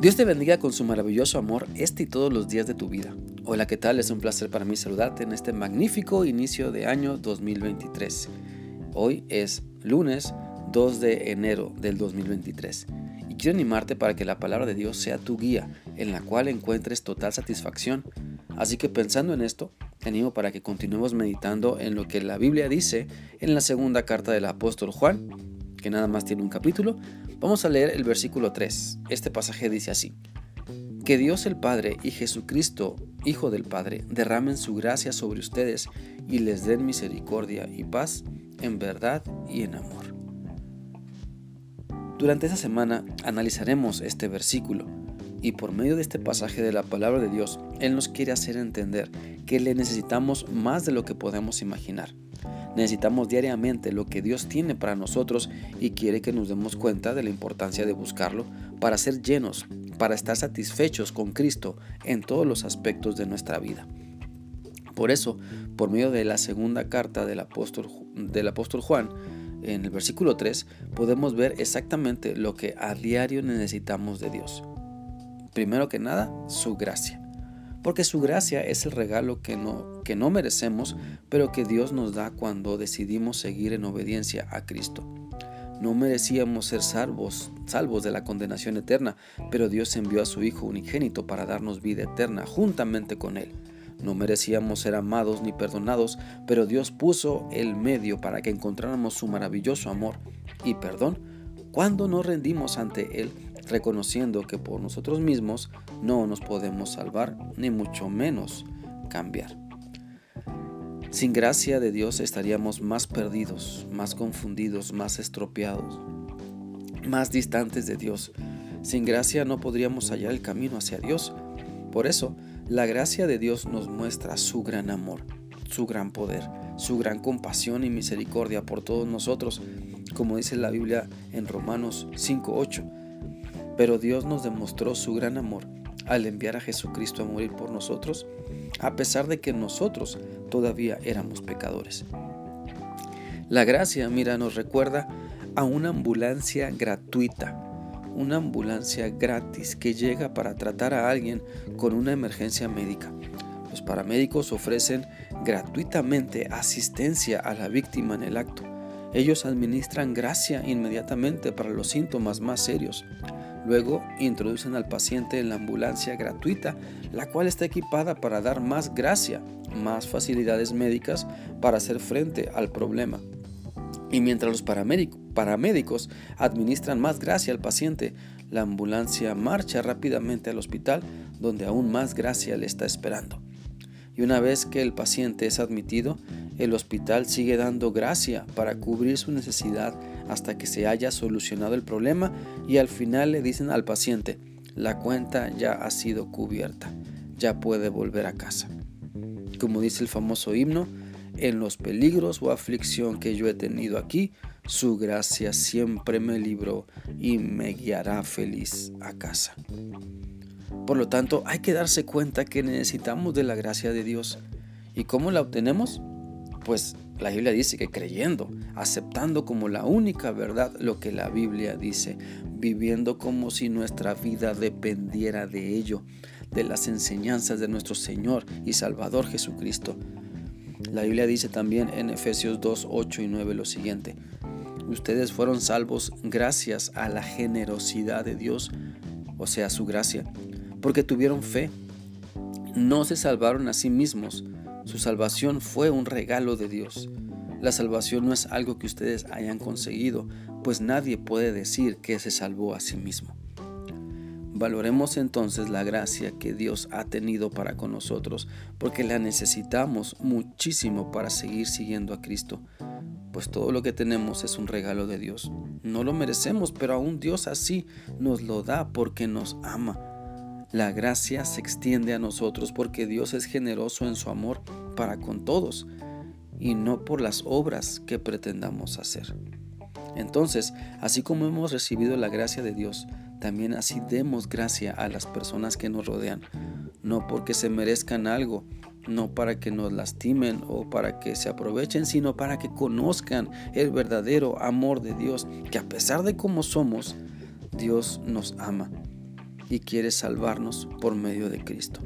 Dios te bendiga con su maravilloso amor este y todos los días de tu vida. Hola, ¿qué tal? Es un placer para mí saludarte en este magnífico inicio de año 2023. Hoy es lunes 2 de enero del 2023 y quiero animarte para que la palabra de Dios sea tu guía en la cual encuentres total satisfacción. Así que pensando en esto, te animo para que continuemos meditando en lo que la Biblia dice en la segunda carta del apóstol Juan, que nada más tiene un capítulo, Vamos a leer el versículo 3. Este pasaje dice así. Que Dios el Padre y Jesucristo, Hijo del Padre, derramen su gracia sobre ustedes y les den misericordia y paz en verdad y en amor. Durante esta semana analizaremos este versículo y por medio de este pasaje de la palabra de Dios, Él nos quiere hacer entender que le necesitamos más de lo que podemos imaginar. Necesitamos diariamente lo que Dios tiene para nosotros y quiere que nos demos cuenta de la importancia de buscarlo para ser llenos, para estar satisfechos con Cristo en todos los aspectos de nuestra vida. Por eso, por medio de la segunda carta del apóstol, del apóstol Juan, en el versículo 3, podemos ver exactamente lo que a diario necesitamos de Dios. Primero que nada, su gracia porque su gracia es el regalo que no, que no merecemos, pero que Dios nos da cuando decidimos seguir en obediencia a Cristo. No merecíamos ser salvos, salvos de la condenación eterna, pero Dios envió a su Hijo unigénito para darnos vida eterna juntamente con Él. No merecíamos ser amados ni perdonados, pero Dios puso el medio para que encontráramos su maravilloso amor y perdón cuando nos rendimos ante Él reconociendo que por nosotros mismos no nos podemos salvar, ni mucho menos cambiar. Sin gracia de Dios estaríamos más perdidos, más confundidos, más estropeados, más distantes de Dios. Sin gracia no podríamos hallar el camino hacia Dios. Por eso, la gracia de Dios nos muestra su gran amor, su gran poder, su gran compasión y misericordia por todos nosotros, como dice la Biblia en Romanos 5.8 pero Dios nos demostró su gran amor al enviar a Jesucristo a morir por nosotros, a pesar de que nosotros todavía éramos pecadores. La gracia, mira, nos recuerda a una ambulancia gratuita, una ambulancia gratis que llega para tratar a alguien con una emergencia médica. Los paramédicos ofrecen gratuitamente asistencia a la víctima en el acto. Ellos administran gracia inmediatamente para los síntomas más serios. Luego introducen al paciente en la ambulancia gratuita, la cual está equipada para dar más gracia, más facilidades médicas para hacer frente al problema. Y mientras los paramédicos administran más gracia al paciente, la ambulancia marcha rápidamente al hospital donde aún más gracia le está esperando. Y una vez que el paciente es admitido, el hospital sigue dando gracia para cubrir su necesidad hasta que se haya solucionado el problema y al final le dicen al paciente, la cuenta ya ha sido cubierta, ya puede volver a casa. Como dice el famoso himno, en los peligros o aflicción que yo he tenido aquí, su gracia siempre me libró y me guiará feliz a casa. Por lo tanto, hay que darse cuenta que necesitamos de la gracia de Dios. ¿Y cómo la obtenemos? Pues la Biblia dice que creyendo, aceptando como la única verdad lo que la Biblia dice, viviendo como si nuestra vida dependiera de ello, de las enseñanzas de nuestro Señor y Salvador Jesucristo. La Biblia dice también en Efesios 2, 8 y 9 lo siguiente, ustedes fueron salvos gracias a la generosidad de Dios, o sea, su gracia, porque tuvieron fe. No se salvaron a sí mismos, su salvación fue un regalo de Dios. La salvación no es algo que ustedes hayan conseguido, pues nadie puede decir que se salvó a sí mismo. Valoremos entonces la gracia que Dios ha tenido para con nosotros, porque la necesitamos muchísimo para seguir siguiendo a Cristo, pues todo lo que tenemos es un regalo de Dios. No lo merecemos, pero aún Dios así nos lo da porque nos ama la gracia se extiende a nosotros porque Dios es generoso en su amor para con todos y no por las obras que pretendamos hacer. Entonces, así como hemos recibido la gracia de Dios, también así demos gracia a las personas que nos rodean, no porque se merezcan algo, no para que nos lastimen o para que se aprovechen, sino para que conozcan el verdadero amor de Dios, que a pesar de cómo somos, Dios nos ama y quiere salvarnos por medio de Cristo.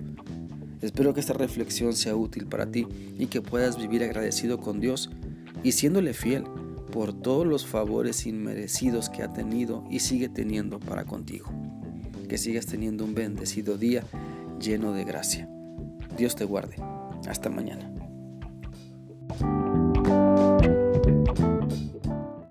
Espero que esta reflexión sea útil para ti y que puedas vivir agradecido con Dios y siéndole fiel por todos los favores inmerecidos que ha tenido y sigue teniendo para contigo. Que sigas teniendo un bendecido día lleno de gracia. Dios te guarde. Hasta mañana.